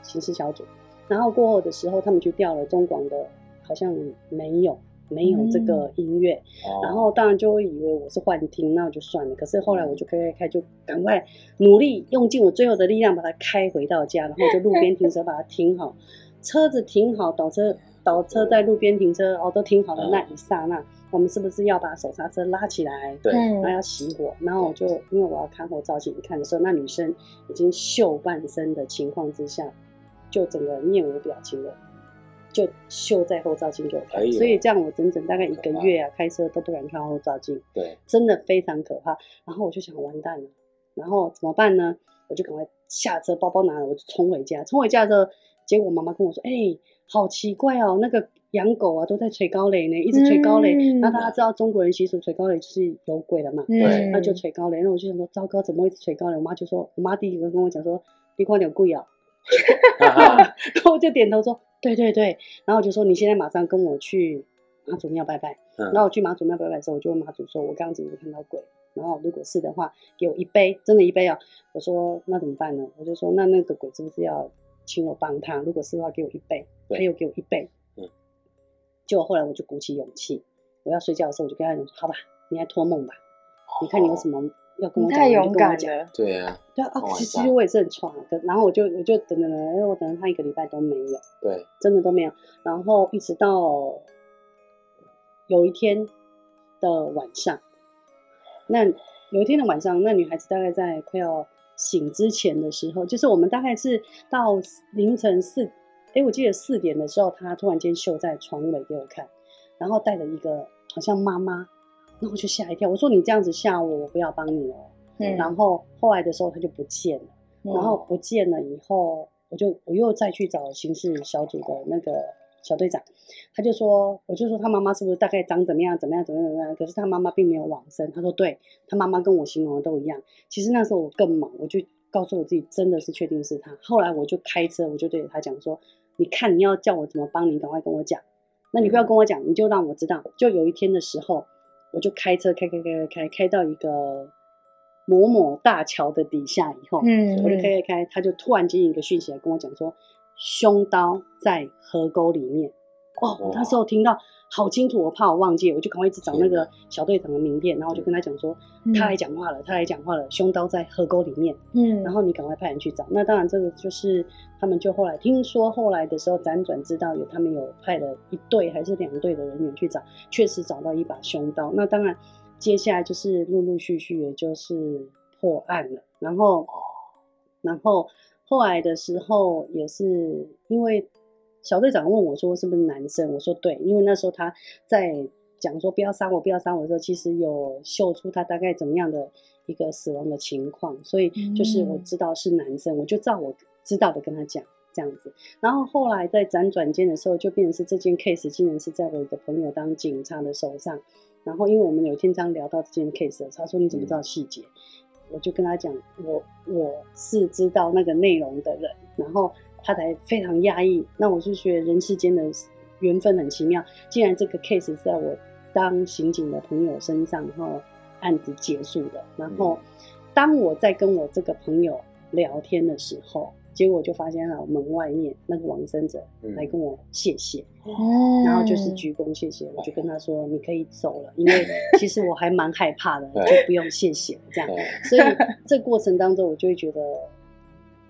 刑事小组，然后过后的时候他们去调了中广的，好像没有没有这个音乐。哦然后当然就会以为我是幻听，那就算了。可是后来我就开开开，就赶快努力用尽我最后的力量把它开回到家，然后就路边停车把它停好，车子停好，倒车倒车在路边停车哦，都停好的那一刹那，我们是不是要把手刹车拉起来？对，嗯然后要熄火，然后我就因为我要看后照镜看的时候，那女生已经秀半身的情况之下，就整个面无表情的就秀在后照镜给我看哎，所以这样我整整大概一个月啊，开车都不敢看后照镜，对，真的非常可怕。然后我就想完蛋了，然后怎么办呢？我就赶快下车，包包拿了，我就冲回家。冲回家之后，结果妈妈跟我说：“哎、好奇怪哦，那个养狗啊都在吹高雷呢，一直吹高雷。嗯那大家知道中国人习俗吹高雷就是有鬼了嘛，对那就吹高雷。那我就想说，糟糕，怎么会一直吹高雷？我妈就说，我妈第一个跟我讲说，你快点贵啊。哈哈，<laughs> 然后我就点头说，对对对。然后我就说，你现在马上跟我去妈祖庙拜拜。嗯然后我去妈祖庙拜拜的时候，我就问妈祖说：“我刚刚是不是看到鬼？然后如果是的话，给我一杯，真的一杯哦。”我说：“那怎么办呢？”我就说：“那那个鬼是不是要请我帮他？如果是的话，给我一倍。”他又给我一倍。嗯。结果后来我就鼓起勇气，我要睡觉的时候，我就跟他讲说：“好吧，你来托梦吧，你看你有什么要跟我讲，你太勇你就跟我讲。敢了，对啊，对啊，啊 Oh 其实我也是很闯的，然后我就我就等等等，因为我等了他一个礼拜都没有。对，真的都没有。然后一直到有一天的晚上，那有一天的晚上，那女孩子大概在快要醒之前的时候，就是我们大概是到凌晨四，哎，我记得四点的时候，他突然间秀在床尾给我看，然后带了一个好像妈妈，然后我就吓一跳，我说你这样子吓我，我不要帮你哦。嗯，然后后来的时候，他就不见了。然后不见了以后，我就我又再去找刑事小组的那个小队长，他就说，我就说他妈妈是不是大概长怎么样怎么样怎么样怎么样？可是他妈妈并没有往生，他说对他妈妈跟我形容的都一样。其实那时候我更忙，我就告诉我自己真的是确定是他。后来我就开车，我就对他讲说，你看你要叫我怎么帮你，赶快跟我讲。那你不要跟我讲，你就让我知道。就有一天的时候，我就开车开开开开开开到一个某某大桥的底下以后，嗯，我就开开开，他就突然间一个讯息来跟我讲说，凶刀在河沟里面。哦，我那时候听到好清楚，我怕我忘记，我就赶快一直找那个小队长的名片，然后我就跟他讲说，他来讲话了，他来讲话了，凶刀在河沟里面，嗯，然后你赶快派人去找。那当然，这个就是他们就后来听说，后来的时候辗转知道有他们有派了一队还是两队的人员去找，确实找到一把凶刀。那当然，接下来就是陆陆续续也就是破案了，然后，然后后来的时候也是因为小队长问我说是不是男生，我说对，因为那时候他在讲说不要杀我，不要杀我的时候，其实有秀出他大概怎么样的一个死亡的情况，所以就是我知道是男生，我就照我知道的跟他讲这样子。然后后来在辗转间的时候，就变成是这件 case 竟然是在我一个朋友当警察的手上。然后因为我们有一天刚聊到这件 case，他说你怎么知道细节？我就跟他讲，我我是知道那个内容的人，然后他才非常压抑。那我就觉得人世间的缘分很奇妙，既然这个 case 是在我当刑警的朋友身上，然后案子结束的，然后当我在跟我这个朋友聊天的时候，结果就发现了门外面那个往生者嗯来跟我谢谢，嗯，然后就是鞠躬谢谢，我就跟他说你可以走了，因为 <laughs> 其实我还蛮害怕的，就不用谢谢了这样。所以这过程当中，我就会觉得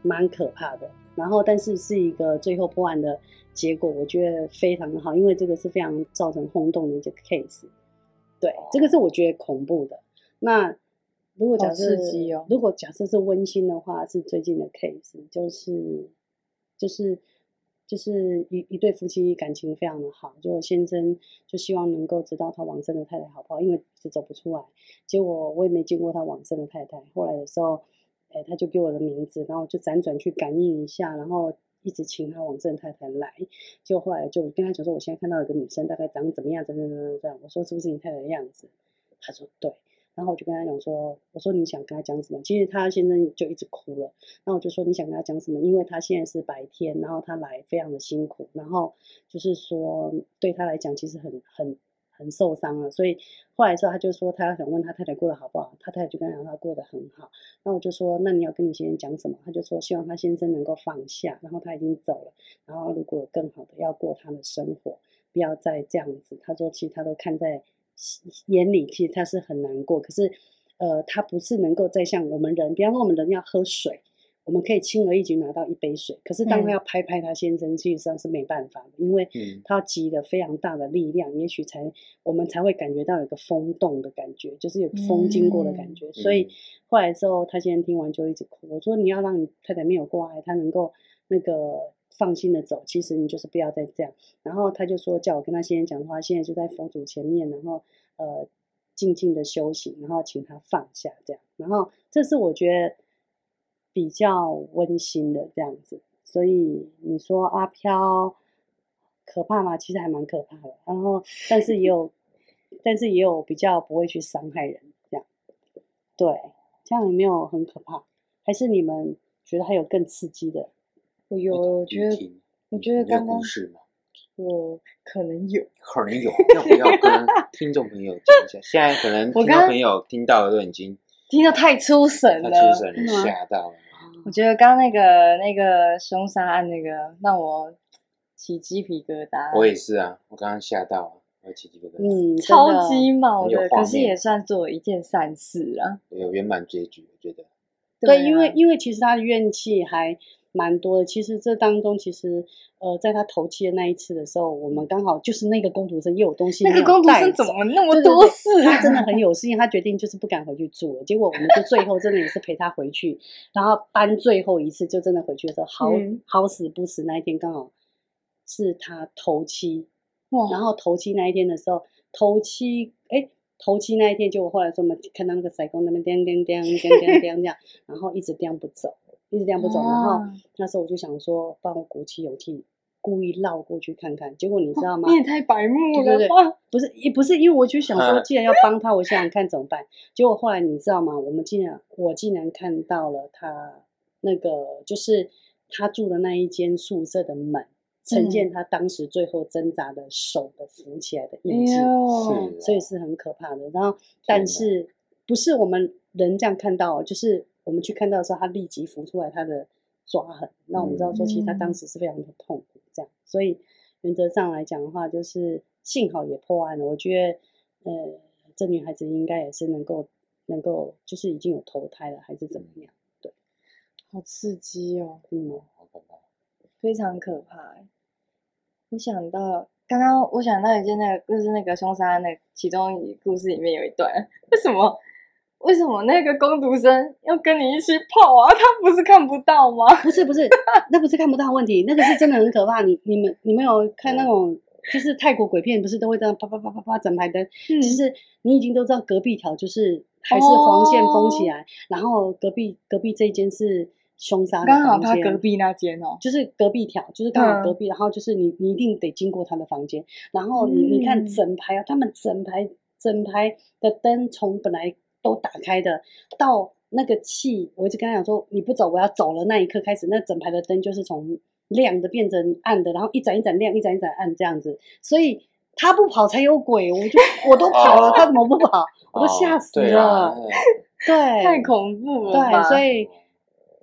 蛮可怕的。然后，但是是一个最后破案的结果，我觉得非常的好，因为这个是非常造成轰动的一个 case。对，这个是我觉得恐怖的。那如果假设、如果假设是温馨的话，是最近的 case，就是就是就是一一对夫妻感情非常的好，就先生就希望能够知道他往生的太太好不好，因为是走不出来。结果我也没见过他往生的太太，后来的时候，哎，他就给我的名字，然后我就辗转去感应一下，然后一直请他往生的太太来。结果后来就跟他讲说，我现在看到一个女生大概长怎么样，怎么样怎么样这样。我说是不是你太太的样子？他说对。然后我就跟他讲说，我说你想跟他讲什么？其实他先生就一直哭了。然后我就说你想跟他讲什么？因为他现在是白天，然后他来非常的辛苦，然后就是说对他来讲其实很很很受伤了。所以后来之后他就说他想问他太太过得好不好，他太太就跟他讲他过得很好。那我就说那你要跟你先生讲什么？他就说希望他先生能够放下，然后他已经走了，然后如果有更好的要过他的生活，不要再这样子。他说其实他都看在眼里，其实他是很难过，可是呃，他不是能够再像我们人，比方说我们人要喝水，我们可以轻而易举拿到一杯水，可是当他嗯。要拍拍他先生，其实上是没办法的，因为嗯。他集了非常大的力量，也许才我们才会感觉到有个风动的感觉，就是有个风经过的感觉。所以嗯。后来之后，他先生听完就一直哭，我说你要让你太太没有过爱，他能够那个放心的走，其实你就是不要再这样。然后他就说叫我跟他先生讲话，现在就在佛祖前面，然后呃静静的修行，然后请他放下这样。然后这是我觉得比较温馨的这样子。所以你说阿飘可怕吗？其实还蛮可怕的。然后但是也有，但是也有比较不会去伤害人这样。对，这样有没有很可怕？还是你们觉得还有更刺激的？我有，我觉得，我觉得刚刚是吗？我可能有，<laughs> 可能有，要不要跟 <laughs> 听众朋友讲一下？现在可能听众朋友听到都已经听到太出神他了。出神吓到了。我觉得刚刚那个那个凶杀案那个让我起鸡皮疙瘩，我也是啊，我刚刚吓到了，我起鸡皮疙瘩。嗯，超级毛的，可是也算做了一件善事啊。有圆满结局，我觉得。对，啊因为因为其实他的怨气还蛮多的。其实这当中，其实呃，在他头七的那一次的时候，我们刚好就是那个工读生又有东西那个工读生怎么那么对对对多事啊？他真的很有事，因为他决定就是不敢回去住了。结果我们就最后真的也是陪他回去，然后搬最后一次，就真的回去的时候，好、嗯好死不死那一天刚好是他头七，哇，然后头七那一天的时候，头七哎。头七那一天，就我后来说我们看到那个塞工那边颠颠颠颠颠颠这样，然后一直颠不走，一直颠不走，然后啊那时候我就想说，帮我鼓起勇气，故意绕过去看看。结果你知道吗？你也太白目了对对对了？不是，也不是，因为我就想说，嗯既然要帮他，我想想看怎么办。结果后来你知道吗？我们竟然，我竟然看到了他那个，就是他住的那一间宿舍的门，呈现他当时最后挣扎的手的浮起来的哎印记，是，所以是很可怕的。然后，但是不是我们人这样看到哦，就是我们去看到的时候，他立即浮出来他的抓痕，那我们知道说，其实他当嗯时是非常的痛苦，这样。所以原则上来讲的话，就是幸好也破案了。我觉得，呃，这女孩子应该也是能够能够，就是已经有投胎了，还是怎么样？对好刺激哦，嗯，好可怕。非常可怕欸。我想到刚刚，我想到一件那个，就是那个凶杀案那其中一故事里面有一段，<laughs> 为什么为什么那个工读生要跟你一起跑啊？他不是看不到吗？不是不是，<laughs> 那不是看不到问题，那个是真的很可怕。你你们你们有看那种就是泰国鬼片，不是都会这样啪啪啪啪啪整排灯？嗯其实你已经都知道隔壁条就是还是黄线封起来，然后隔壁隔壁这一间是凶杀的刚好他隔壁那间哦，就是隔壁条，就是刚好嗯隔壁，然后就是你你一定得经过他的房间，然后你你看嗯整排啊，他们整排整排的灯从本来都打开的，到那个气，我一直跟他讲说你不走我要走了那一刻开始，那整排的灯就是从亮的变成暗的，然后一盏一盏亮，一盏一盏暗这样子，所以他不跑才有鬼，我就我都跑了，哦他怎么不跑？我都吓死了，啊，对，太恐怖了？对，所以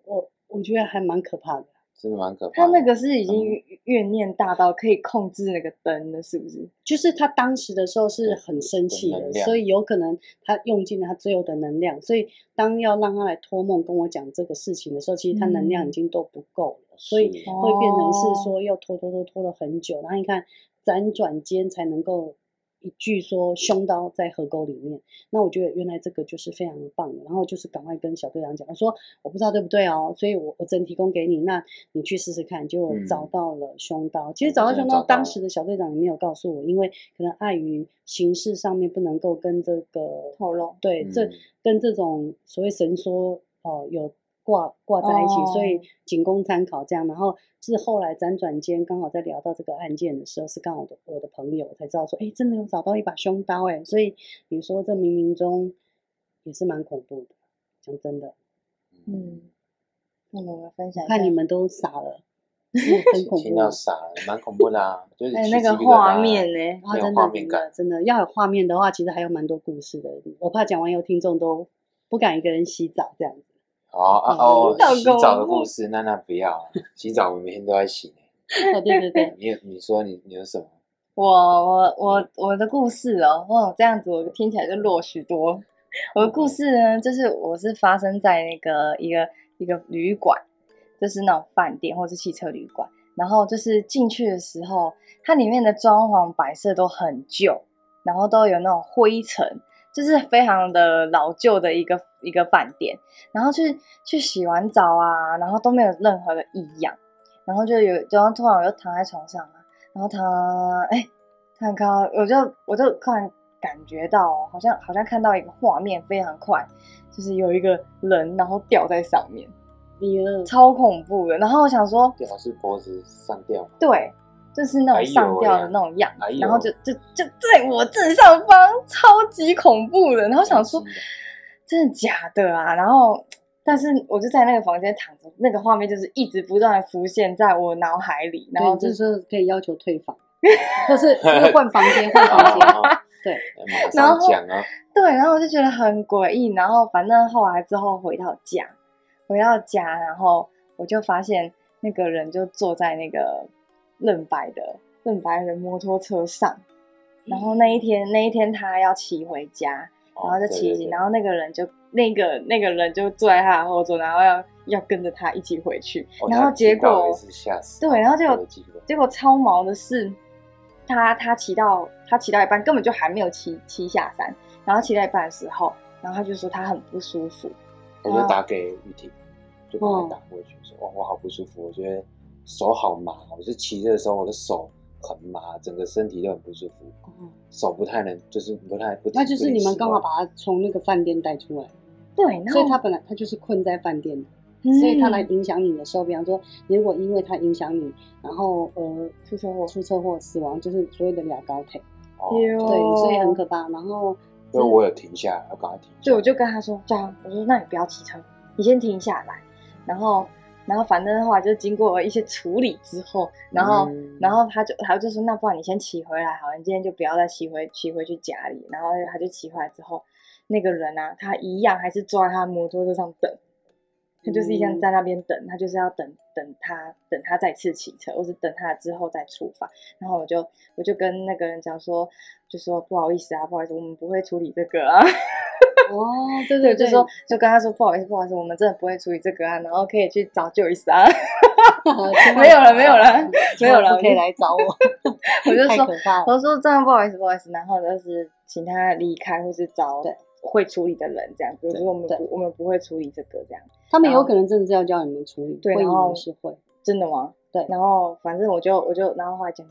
我我觉得还蛮可怕的。真的蛮可怕的。他那个是已经嗯怨念大到可以控制那个灯了，是不是？就是他当时的时候是很生气的，所以有可能他用尽了他最后的能量，所以当要让他来托梦跟我讲这个事情的时候，其实他能量已嗯经都不够了，所以会变成哦是说要拖拖拖拖了很久，然后你看辗转间才能够一句说凶刀在河沟里面，那我觉得原来这个就是非常棒的，然后就是赶快跟小队长讲，我说我不知道对不对哦，所以我我真提供给你，那你去试试看，结果嗯。找到了凶刀，其实找到凶刀，当时的小队长也没有告诉我，因为可能碍于形式上面不能够跟这个透露对，这嗯。跟这种所谓神说哦、有挂挂在一起，所以哦仅供参考这样。然后是后来辗转间刚好在聊到这个案件的时候，是刚好我的我的朋友才知道说，哎，真的有找到一把凶刀哎，所以你说这冥冥中也是蛮恐怖的，讲真的，嗯，那我们分享看你们都傻了，<laughs> 很恐听怖。到傻了，蛮恐怖的啊，就是那个画面呢？啊，真的真的画面感真的要有画面的话，其实还有蛮多故事的。我怕讲完以后听众都不敢一个人洗澡这样子。哦啊嗯哦，洗澡的故事，娜娜不要啊，<laughs> 洗澡我每天都在洗对对对，你有你说你你有什么？我我我我的故事哦，哇，这样子我听起来就弱许多。我的故事呢，就是我是发生在那个一个一个旅馆，就是那种饭店或是汽车旅馆。然后就是进去的时候，它里面的装潢摆设都很旧，然后都有那种灰尘，就是非常的老旧的一个一个饭店。然后去去洗完澡啊，然后都没有任何的异样。然后就有，然后突然我就躺在床上啊，然后他哎，看看，我就我就突然感觉到，好像好像看到一个画面非常快，就是有一个人然后吊在上面，超恐怖的。然后我想说，吊是脖子上吊吗？对，就是那种上吊的那种样子，哎呦然后就就就在我正上方，超级恐怖的。然后想说真的假的啊？然后，但是我就在那个房间躺着，那个画面就是一直不断的浮现在我脑海里，然后对，就就是是可以要求退房，<laughs> 或是就是换房间，换房间。哦对，马然上后讲啊，对，然后我就觉得很诡异。然后反正后来之后回到家，回到家，然后我就发现那个人就坐在那个愣白的嫩白的摩托车上。然后那一天，那一天他要骑回家，然后就骑然后后那个人就那个那个人就坐在他的后座，然后要要跟着他一起回去。然后结果对，然后结果有机会结果超毛的是，他他骑到他骑到一半，根本就还没有骑骑下山，然后骑到一半的时候，然后他就说他很不舒服，我就打给玉婷，就赶快打过去说，哇，我好不舒服，我觉得手好麻，我是骑的时候我的手很麻，整个身体都很不舒服，哦手不太能，就是不太不。那就是你们刚好把把他从那个饭店带出来，对，所以他本来他就是困在饭店的，嗯所以他来影响你的时候，比方说，如果因为他影响你，然后呃出车祸，出车祸死亡，就是所谓的俩高腿，哦，对，所以很可怕。然后所以我有停下来，要赶快停下来。对，我就跟他说这样，我说那你不要骑车，你先停下来，然后。然后反正的话，就经过一些处理之后，然后、嗯然后他就他就说，那不然你先骑回来好了，你今天就不要再骑回骑回去家里。然后他就骑回来之后，那个人啊，他一样还是坐在他摩托车上等，他就是一样嗯在那边等，他就是要等等他等他再次骑车，或是等他之后再出发。然后我就我就跟那个人讲说，就说不好意思啊，不好意思，我们不会处理这个啊。哦，对对，就说就跟他说不好意思，不好意思，我们真的不会处理这个案，然后可以去找旧医师啊。<laughs> 没有了 <laughs> 没有了没有了可以来找我，<laughs> 我就说。我说真的不好意思，不好意思，然后就是请他离开，或是找对会处理的人这样子。我对说我们不我们不会处理这个这样。他们有可能真的是要叫你们处理，对然后是会，真的吗？对然后反正我就我就然后后来讲，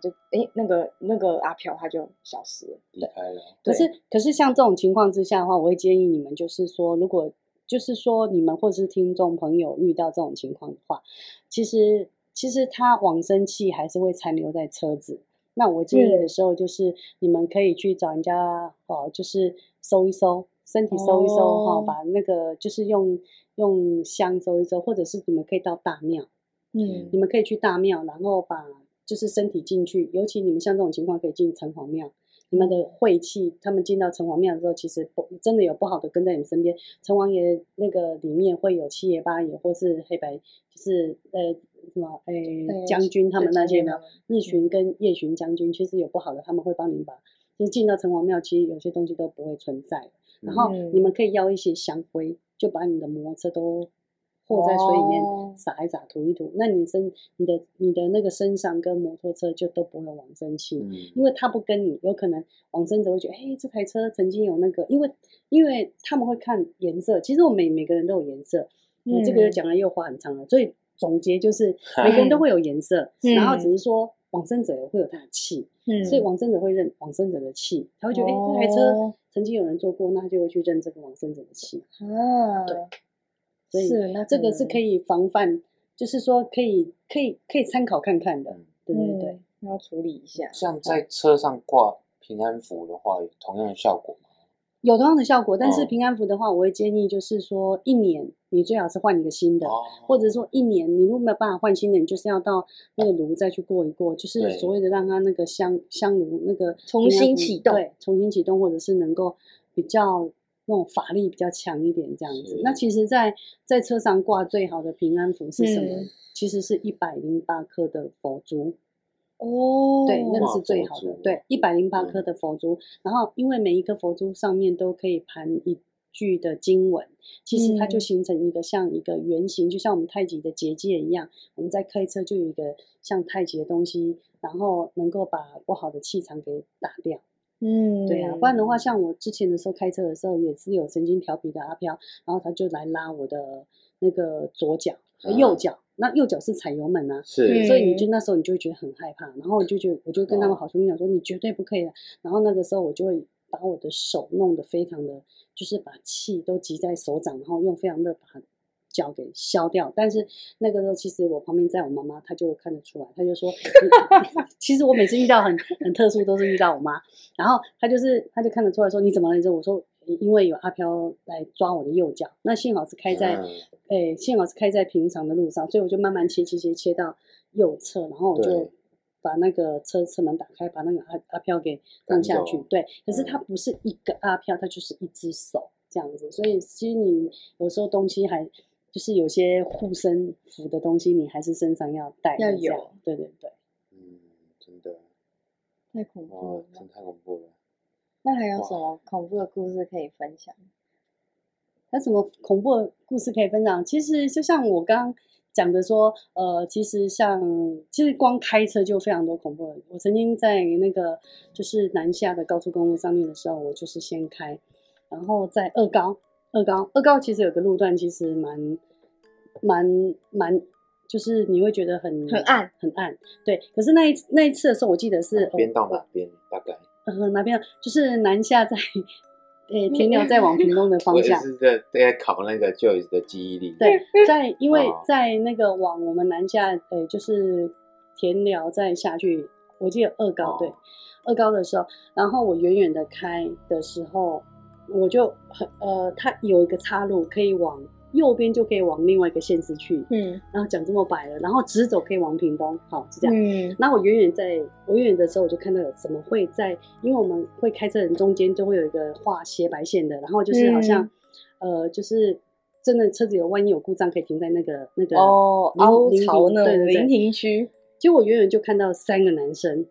就诶那个那个阿飘他就消失了。离开了，可是可是像这种情况之下的话，我会建议你们就是说，如果就是说你们或是听众朋友遇到这种情况的话，其实其实他往生气还是会残留在车子。那我建议的时候就是你们可以去找人家哦，就是收一收身体收一收哈、哦把那个就是用用香收一收，或者是你们可以到大庙，嗯你们可以去大庙，然后把就是身体进去，尤其你们像这种情况可以进城隍庙。你们的晦气，他们进到城隍庙的时候，其实不真的有不好的跟在你们身边。城隍爷那个里面会有七爷八爷，或是黑白，就是呃什么诶将军他们那些嘛对将军他们，日巡跟夜巡将军，其实有不好的，他们会帮你把，就是进到城隍庙，其实有些东西都不会存在。然后嗯你们可以要一些香灰，就把你的摩托车都和在水里面哦。撒一撒、涂一涂，那你身、你的、你的那个身上跟摩托车就都不会往生气，嗯，因为他不跟你，有可能往生者会觉得，哎，这台车曾经有那个，因为因为他们会看颜色，其实我们每每个人都有颜色，嗯，这个又讲了又话很长了，所以总结就是每个人都会有颜色，嗯。然后只是说往生者也会有他的气，嗯。所以往生者会认往生者的气，他会觉得，哎、这台车哦。曾经有人坐过，那他就会去认这个往生者的气。啊，对所以是那这个是可以以防范，就是说可以可以可以参考看看的嗯。对对对，嗯要处理一下。像在车上挂平安符的话，有同样的效果吗？有同样的效果，但是哦平安符的话，我会建议就是说一年你最好是换一个新的。哦，或者说一年，你如果没有办法换新的，你就是要到那个炉再去过一过，就是所谓的让它那个香香炉那个重新启动对，重新启动，或者是能够比较那种法力比较强一点这样子。那其实在，在车上挂最好的平安符是什么？嗯其实是一百零八颗的佛珠，哦对，那个是最好。的对，一百零八嗯颗的佛珠，然后因为每一颗佛珠上面都可以盘一句的经文，其实它就嗯形成一个像一个圆形，就像我们太极的结界一样。我们在开车就有一个像太极的东西，然后能够把不好的气场给打掉。嗯，对啊，不然的话，像我之前的时候开车的时候，也是有曾经调皮的阿飘，然后他就来拉我的那个左脚、右脚，那右脚是踩油门啊，是。所以你就那时候你就会觉得很害怕，然后我就觉得我就跟他们哦。好兄弟讲说，你绝对不可以的。然后那个时候我就会把我的手弄得非常的，就是把气都集在手掌，然后用非常热把脚给削掉。但是那个时候其实我旁边在我妈妈，她就看得出来，她就说，<laughs> 你其实我每次遇到很很特殊都是遇到我妈，然后她就是她就看得出来说你怎么了？你说我说因为有阿飘来抓我的右脚，那幸好是开在。嗯诶，幸好是开在平常的路上，所以我就慢慢切切切切到右侧，然后我就把那个车车门打开，把那个阿阿飘给放下去。对，可是嗯它不是一个阿飘，它就是一只手这样子，所以其实你有时候东西还就是有些护身符的东西，你还是身上要带要有对对对。嗯，真的，太恐怖了，。真太恐怖了。那还有什么恐怖的故事可以分享？有什么恐怖的故事可以分享？其实就像我刚刚讲的说，呃，其实像其实光开车就非常多恐怖的。我曾经在那个就是南下的高速公路上面的时候，我就是先开，然后在二高，二高，二高其实有个路段其实蛮蛮蛮，就是你会觉得很很暗，很暗。对，可是那一那一次的时候，我记得是边到哪边？大概呃哪边啊就是南下在。<laughs> 诶，田寮在往屏东的方向，是在在考那个 Joyce 的记忆力。对，<laughs> 在因为哦在那个往我们南下，呃，就是田寮再下去，我记得二高、哦对，二高的时候，然后我远远的开的时候，我就很呃，它有一个岔路可以往右边就可以往另外一个县市去，嗯。然后讲这么白了，然后直走可以往屏东，好是这样。嗯。然后我远远在，我远远的时候，我就看到有怎么会在，因为我们会开车人中间就会有一个画斜白线的，然后就是好像，呃，就是真的车子有万一有故障，可以停在那个那个哦，临凹临槽那停对对对。种临停区，结果我远远就看到三个男生，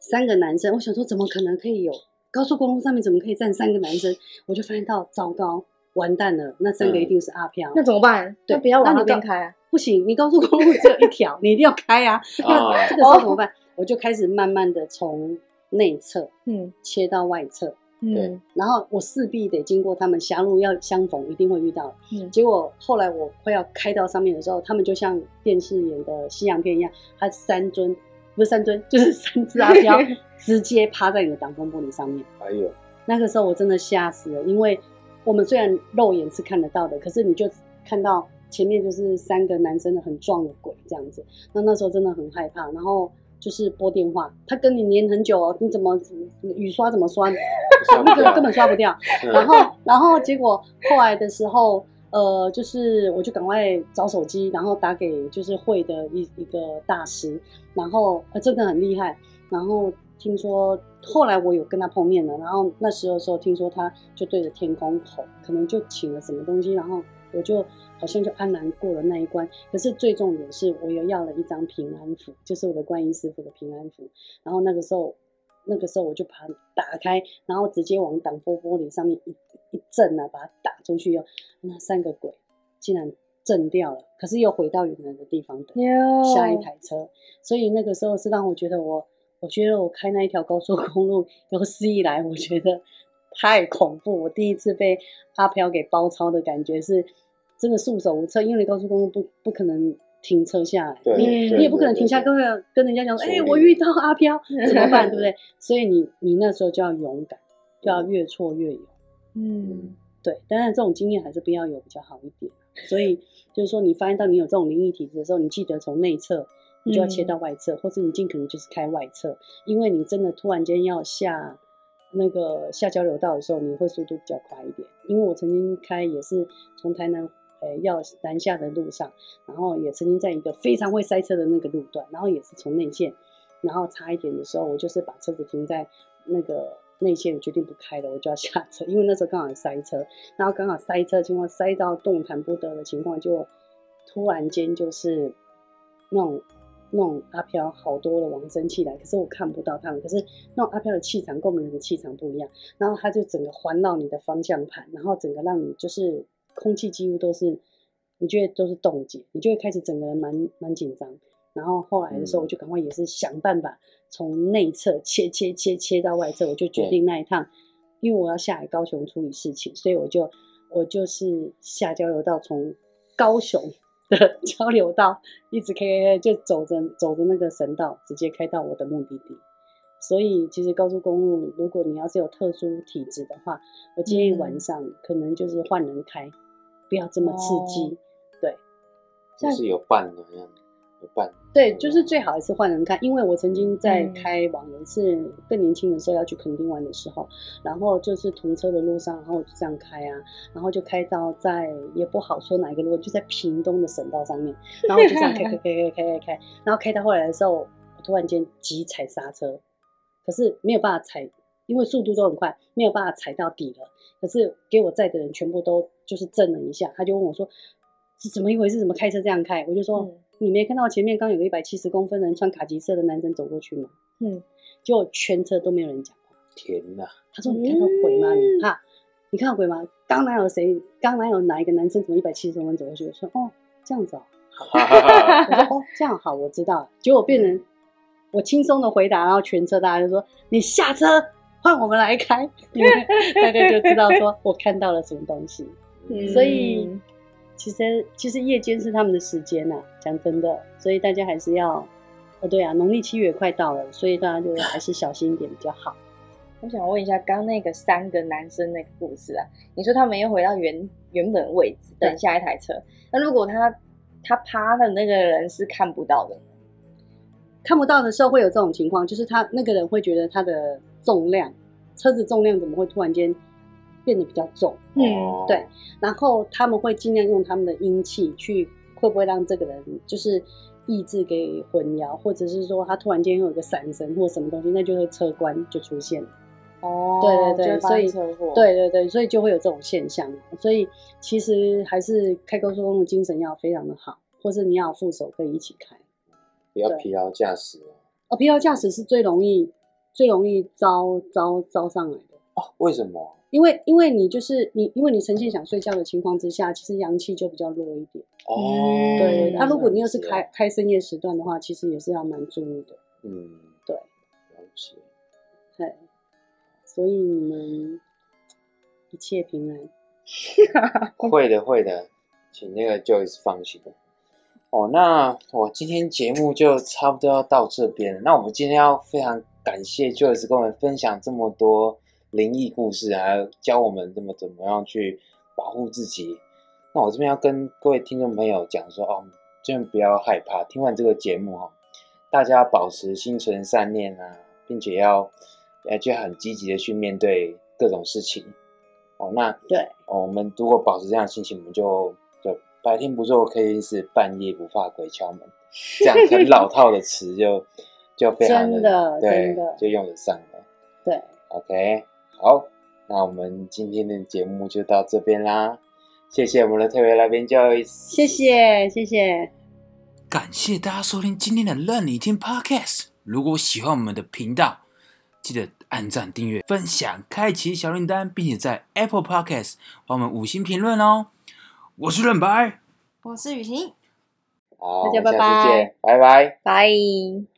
三个男生，我想说怎么可能可以有高速公路上面怎么可以站三个男生？我就发现到糟糕，完蛋了，那三个嗯一定是阿飘。那怎么办？对不要往那边开啊。<laughs> 不行，你高速公路只有一条，你一定要开啊。<laughs> 那啊这个时候怎么办？我就开始慢慢的从内侧嗯切到外侧，嗯然后我势必得经过他们狭路要相逢，一定会遇到。嗯结果后来我快要开到上面的时候，他们就像电视演的西洋片一样，他三尊不是三尊，就是三只阿飘直接趴在你的挡风玻璃上面。哎呦那个时候我真的吓死了，因为我们虽然肉眼是看得到的，可是你就看到前面就是三个男生的很壮的鬼这样子。那那时候真的很害怕，然后就是拨电话，他跟你黏很久哦，你怎么雨刷怎么刷，刷那个根本刷不掉。嗯然后，然后结果后来的时候，呃，就是我就赶快找手机，然后打给就是会的一一个大师，然后呃真的很厉害。然后听说后来我有跟他碰面了，然后那时候的时候听说他就对着天空吼，可能就请了什么东西，然后我就好像就安然过了那一关。可是最重点是我又要了一张平安符，就是我的观音师傅的平安符。然后那个时候，那个时候我就把它打开，然后直接往挡风玻璃上面一一震啊，把它打出去哟。那三个鬼竟然震掉了，可是又回到原来的地方等下一台车。所以那个时候是让我觉得我，我觉得我开那一条高速公路有史以来，我觉得太恐怖。我第一次被阿飘给包抄的感觉是，真的束手无策，因为高速公路不不可能停车下来，你你也不可能停下对跟跟人家讲说，哎、处理我遇到阿飘 <laughs> 怎么办，对不对？所以你你那时候就要勇敢，就要越挫越勇。嗯对，当然这种经验还是不要有比较好一点。所以就是说，你发现到你有这种灵异体质的时候，你记得从内侧，你就要切到外侧，或是你尽可能就是开外侧，因为你真的突然间要下那个下交流道的时候，你会速度比较快一点。因为我曾经开也是从台南。呃，要南下的路上，然后也曾经在一个非常会塞车的那个路段，然后也是从内线，然后差一点的时候，我就是把车子停在那个内线，我决定不开了，我就要下车，因为那时候刚好塞车，然后刚好塞车情况塞到动弹不得的情况，就突然间就是那种那种阿飘好多的往生气来，可是我看不到他们，可是那种阿飘的气场跟我们人的气场不一样，然后他就整个环绕你的方向盘，然后整个让你就是空气几乎都是你觉得都是冻结，你就会开始整个人蛮蛮紧张。然后后来的时候，我就赶快也是想办法从内侧切切切切到外侧，我就决定那一趟，因为我要下来高雄处理事情，所以我就我就是下交流道从高雄的 <laughs> 交流道一直开开开，就走着走着那个神道，直接开到我的目的地。所以其实高速公路，如果你要是有特殊体质的话，我建议晚上可能就是换人开，不要这么刺激。对，就是有伴的那样，有伴。对，就是最好还是换人看，因为我曾经在开网游是更年轻的时候要去垦丁玩的时候，然后就是同车的路上，然后我就这样开啊，然后就开到在也不好说哪一个路，就在屏东的省道上面，然后就这样开开开开开开开，然后开到后来的时候，我突然间急踩刹车。可是没有办法踩，因为速度都很快，没有办法踩到底了。可是给我在的人全部都就是震了一下，他就问我说：“是怎么一回事？怎么开车这样开？”我就说：“你没看到前面刚有个一百七十公分的人穿卡其色的男生走过去吗？”嗯，就全车都没有人讲话。天哪！他说：“你看到鬼吗？你哈，你看到鬼吗？刚哪有谁？刚哪有哪一个男生怎么一百七十公分走过去？”我说：“哦，这样子哦。”我说：“哦，这样好，我知道。”结果变成。我轻松的回答，然后全车大家就说：“你下车，换我们来开。” <laughs> 大家就知道说我看到了什么东西。所以其实其实夜间是他们的时间呐，讲真的，所以大家还是要哦，对啊，农历七月快到了，所以大家就还是小心一点比较好。<laughs> 我想问一下，刚那个三个男生那个故事啊，你说他们又回到原原本位置等下一台车，那如果他他趴的那个人是看不到的？看不到的时候会有这种情况，就是他那个人会觉得他的重量，车子重量怎么会突然间变得比较重？嗯，对。然后他们会尽量用他们的阴气去，会不会让这个人就是意志给混淆，或者是说他突然间有一个闪神或什么东西，那就是车关就出现了。哦，对对对，所以对对对，所以就会有这种现象。所以其实还是开高速公路精神要非常的好，或是你要副手可以一起开。不要疲劳驾驶哦！疲劳驾驶是最容易、最容易招招招上来的哦。为什么？因为因为你就是你，因为你呈现想睡觉的情况之下，其实阳气就比较弱一点哦。对，那如果你又是开开深夜时段的话，其实也是要蛮注意的。嗯，对，了解。对，所以你们一切平安。<laughs> 会的，会的，请那个 Joyce 放心。哦，那我今天节目就差不多要到这边。那我们今天要非常感谢 Joyce 跟我们分享这么多灵异故事，还有教我们怎么怎么样去保护自己。那我这边要跟各位听众朋友讲说，哦，千万不要害怕。听完这个节目哈，大家保持心存善念啊，并且要呃，就很积极的去面对各种事情。哦，那对，哦，我们如果保持这样的心情，我们就。白天不做可以是半夜不怕鬼敲门，这样很老套的词就就非常的对，就用得上了。对，OK，好，那我们今天的节目就到这边啦，谢谢我们的特别来宾 Joyce，谢谢谢谢，感谢大家收听今天的任你听 Podcast。如果喜欢我们的频道，记得按赞、订阅、分享、开启小铃铛，并且在 Apple Podcast 帮我们五星评论哦。我是润白，我是雨晴，好，大家拜拜，拜拜，拜。